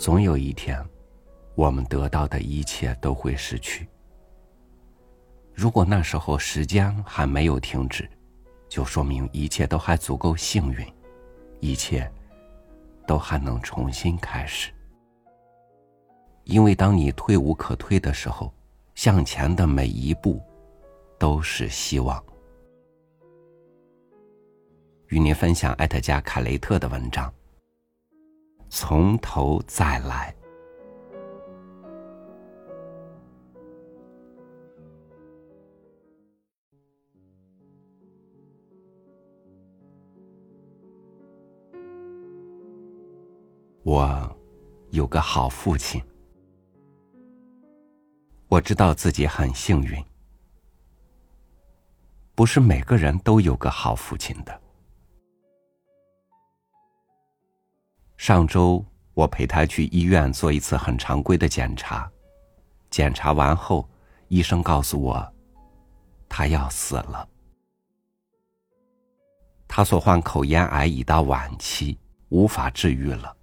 总有一天，我们得到的一切都会失去。如果那时候时间还没有停止，就说明一切都还足够幸运，一切都还能重新开始。因为当你退无可退的时候，向前的每一步都是希望。与您分享艾特加凯雷特的文章。从头再来。我有个好父亲，我知道自己很幸运。不是每个人都有个好父亲的。上周我陪他去医院做一次很常规的检查，检查完后，医生告诉我，他要死了。他所患口咽癌已到晚期，无法治愈了。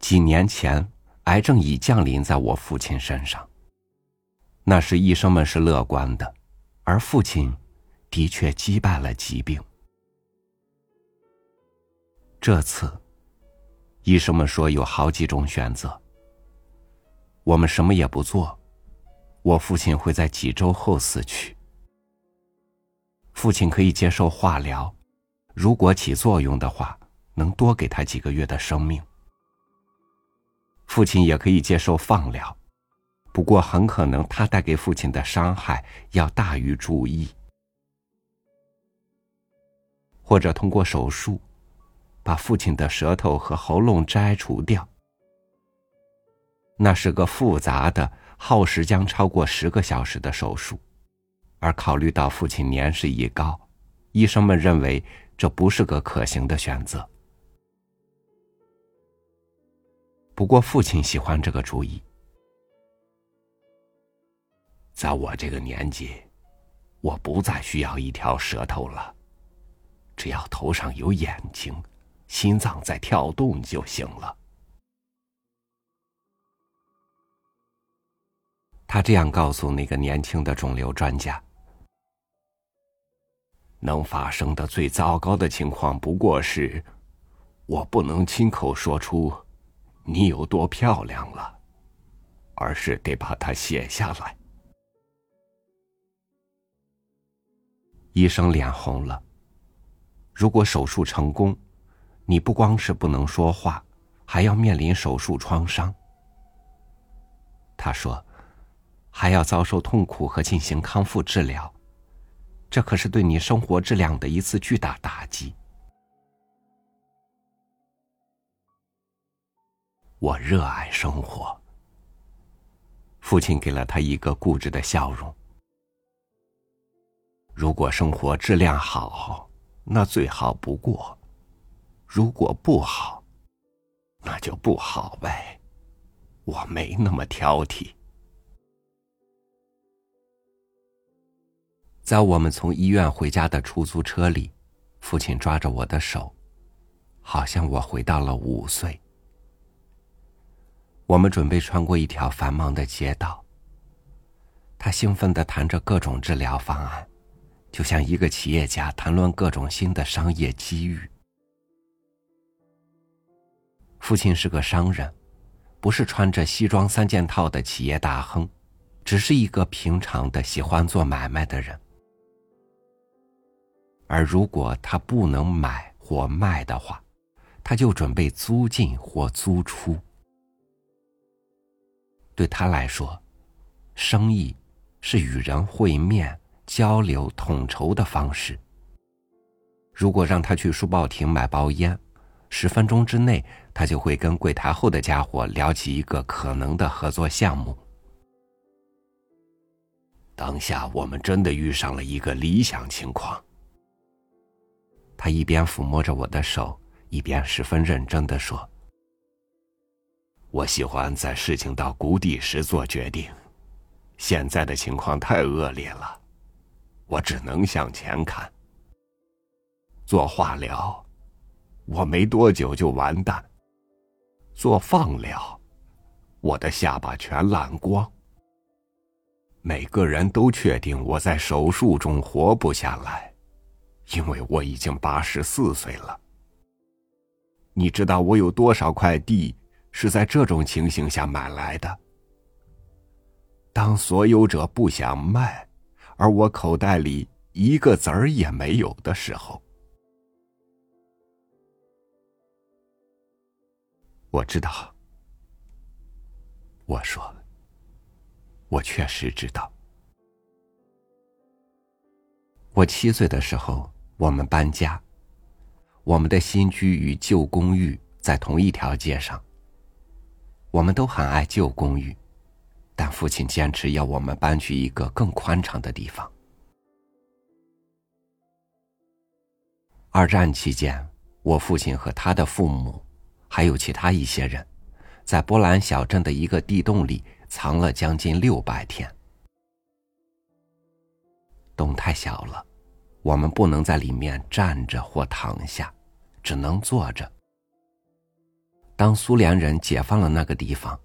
几年前，癌症已降临在我父亲身上。那时医生们是乐观的，而父亲。的确击败了疾病。这次，医生们说有好几种选择。我们什么也不做，我父亲会在几周后死去。父亲可以接受化疗，如果起作用的话，能多给他几个月的生命。父亲也可以接受放疗，不过很可能他带给父亲的伤害要大于注意。或者通过手术，把父亲的舌头和喉咙摘除掉。那是个复杂的、耗时将超过十个小时的手术，而考虑到父亲年事已高，医生们认为这不是个可行的选择。不过父亲喜欢这个主意。在我这个年纪，我不再需要一条舌头了。只要头上有眼睛，心脏在跳动就行了。他这样告诉那个年轻的肿瘤专家：“能发生的最糟糕的情况不过是，我不能亲口说出你有多漂亮了，而是得把它写下来。”医生脸红了。如果手术成功，你不光是不能说话，还要面临手术创伤。他说，还要遭受痛苦和进行康复治疗，这可是对你生活质量的一次巨大打击。我热爱生活。父亲给了他一个固执的笑容。如果生活质量好。那最好不过，如果不好，那就不好呗。我没那么挑剔。在我们从医院回家的出租车里，父亲抓着我的手，好像我回到了五岁。我们准备穿过一条繁忙的街道，他兴奋的谈着各种治疗方案。就像一个企业家谈论各种新的商业机遇。父亲是个商人，不是穿着西装三件套的企业大亨，只是一个平常的喜欢做买卖的人。而如果他不能买或卖的话，他就准备租进或租出。对他来说，生意是与人会面。交流统筹的方式。如果让他去书报亭买包烟，十分钟之内，他就会跟柜台后的家伙聊起一个可能的合作项目。当下我们真的遇上了一个理想情况。他一边抚摸着我的手，一边十分认真的说：“我喜欢在事情到谷底时做决定，现在的情况太恶劣了。”我只能向前看。做化疗，我没多久就完蛋。做放疗，我的下巴全烂光。每个人都确定我在手术中活不下来，因为我已经八十四岁了。你知道我有多少块地是在这种情形下买来的？当所有者不想卖，而我口袋里一个子儿也没有的时候。我知道，我说，我确实知道。我七岁的时候，我们搬家，我们的新居与旧公寓在同一条街上。我们都很爱旧公寓，但父亲坚持要我们搬去一个更宽敞的地方。二战期间，我父亲和他的父母。还有其他一些人，在波兰小镇的一个地洞里藏了将近六百天。洞太小了，我们不能在里面站着或躺下，只能坐着。当苏联人解放了那个地方，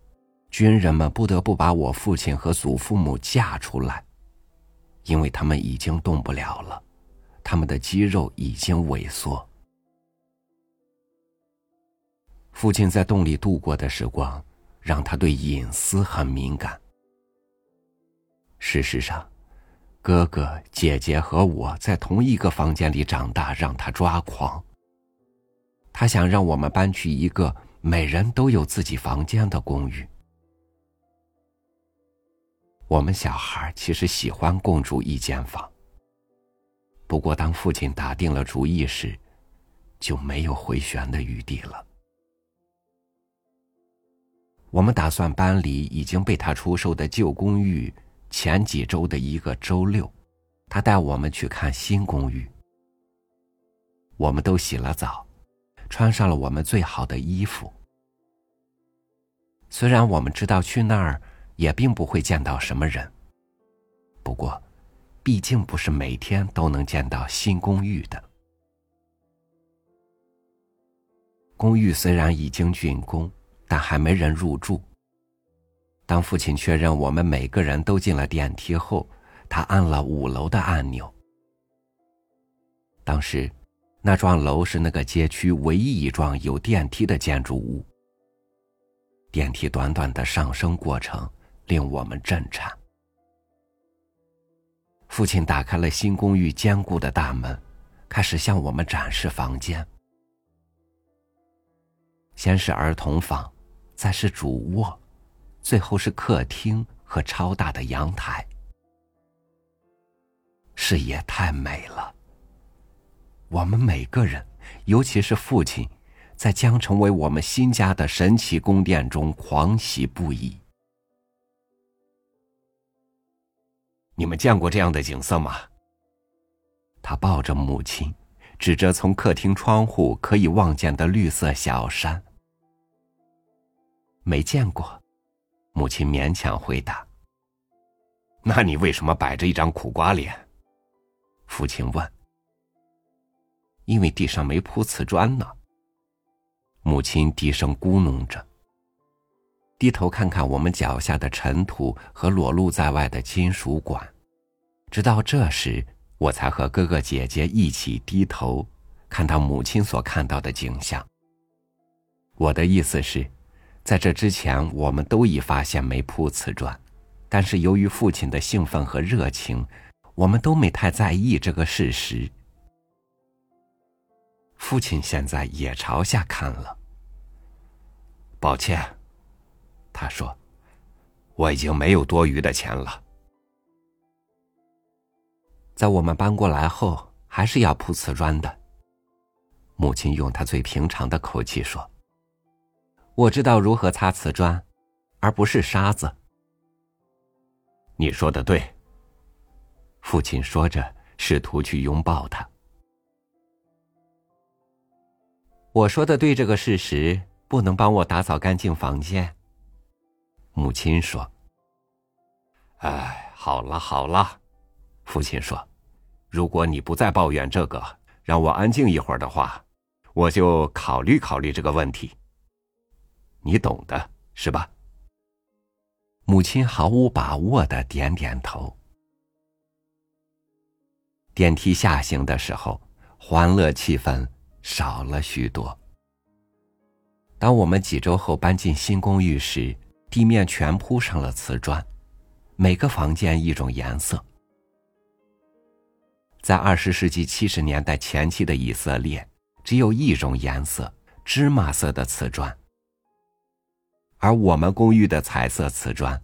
军人们不得不把我父亲和祖父母架出来，因为他们已经动不了了，他们的肌肉已经萎缩。父亲在洞里度过的时光，让他对隐私很敏感。事实上，哥哥、姐姐和我在同一个房间里长大，让他抓狂。他想让我们搬去一个每人都有自己房间的公寓。我们小孩其实喜欢共住一间房。不过，当父亲打定了主意时，就没有回旋的余地了。我们打算搬离已经被他出售的旧公寓。前几周的一个周六，他带我们去看新公寓。我们都洗了澡，穿上了我们最好的衣服。虽然我们知道去那儿也并不会见到什么人，不过，毕竟不是每天都能见到新公寓的。公寓虽然已经竣工。但还没人入住。当父亲确认我们每个人都进了电梯后，他按了五楼的按钮。当时，那幢楼是那个街区唯一一幢有电梯的建筑物。电梯短短的上升过程令我们震颤。父亲打开了新公寓坚固的大门，开始向我们展示房间。先是儿童房。再是主卧，最后是客厅和超大的阳台，视野太美了。我们每个人，尤其是父亲，在将成为我们新家的神奇宫殿中狂喜不已。你们见过这样的景色吗？他抱着母亲，指着从客厅窗户可以望见的绿色小山。没见过，母亲勉强回答。那你为什么摆着一张苦瓜脸？父亲问。因为地上没铺瓷砖呢。母亲低声咕哝着，低头看看我们脚下的尘土和裸露在外的金属管，直到这时，我才和哥哥姐姐一起低头，看到母亲所看到的景象。我的意思是。在这之前，我们都已发现没铺瓷砖，但是由于父亲的兴奋和热情，我们都没太在意这个事实。父亲现在也朝下看了。抱歉，他说：“我已经没有多余的钱了。”在我们搬过来后，还是要铺瓷砖的。母亲用她最平常的口气说。我知道如何擦瓷砖，而不是沙子。你说的对。父亲说着，试图去拥抱他。我说的对，这个事实不能帮我打扫干净房间。母亲说：“哎，好了好了。”父亲说：“如果你不再抱怨这个，让我安静一会儿的话，我就考虑考虑这个问题。你懂的，是吧？母亲毫无把握的点点头。电梯下行的时候，欢乐气氛少了许多。当我们几周后搬进新公寓时，地面全铺上了瓷砖，每个房间一种颜色。在二十世纪七十年代前期的以色列，只有一种颜色——芝麻色的瓷砖。而我们公寓的彩色瓷砖，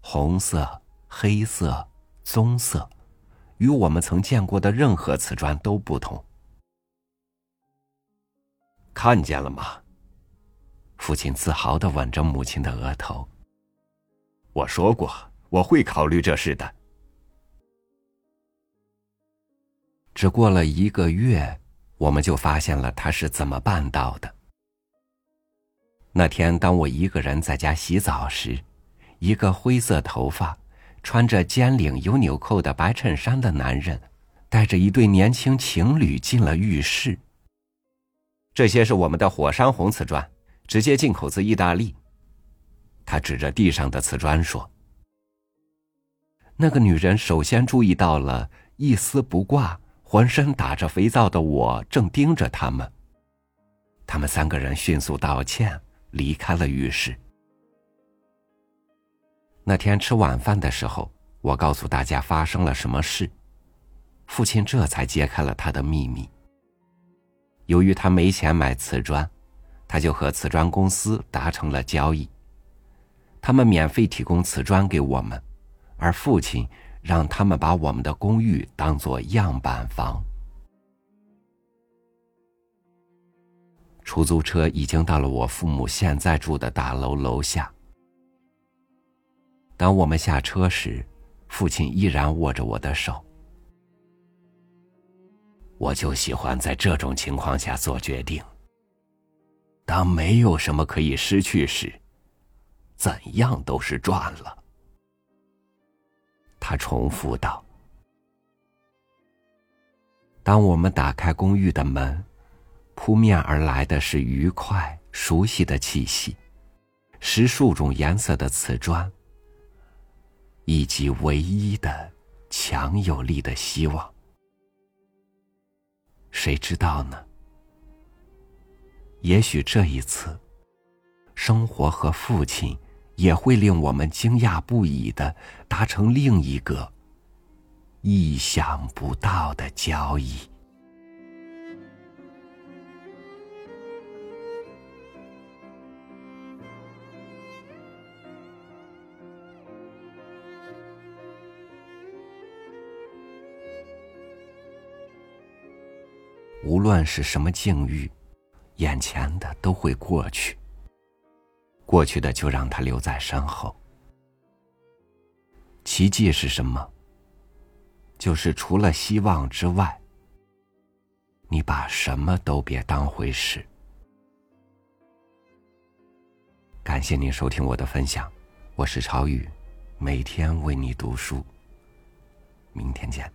红色、黑色、棕色。与我们曾见过的任何瓷砖都不同。看见了吗？父亲自豪的吻着母亲的额头。我说过我会考虑这事的。只过了一个月，我们就发现了他是怎么办到的。那天，当我一个人在家洗澡时，一个灰色头发。穿着尖领有纽扣的白衬衫的男人，带着一对年轻情侣进了浴室。这些是我们的火山红瓷砖，直接进口自意大利。他指着地上的瓷砖说：“那个女人首先注意到了一丝不挂、浑身打着肥皂的我，正盯着他们。他们三个人迅速道歉，离开了浴室。”那天吃晚饭的时候，我告诉大家发生了什么事，父亲这才揭开了他的秘密。由于他没钱买瓷砖，他就和瓷砖公司达成了交易，他们免费提供瓷砖给我们，而父亲让他们把我们的公寓当做样板房。出租车已经到了我父母现在住的大楼楼下。当我们下车时，父亲依然握着我的手。我就喜欢在这种情况下做决定。当没有什么可以失去时，怎样都是赚了。他重复道：“当我们打开公寓的门，扑面而来的是愉快、熟悉的气息，十数种颜色的瓷砖。”以及唯一的强有力的希望，谁知道呢？也许这一次，生活和父亲也会令我们惊讶不已的达成另一个意想不到的交易。无论是什么境遇，眼前的都会过去。过去的就让它留在身后。奇迹是什么？就是除了希望之外，你把什么都别当回事。感谢您收听我的分享，我是超宇，每天为你读书。明天见。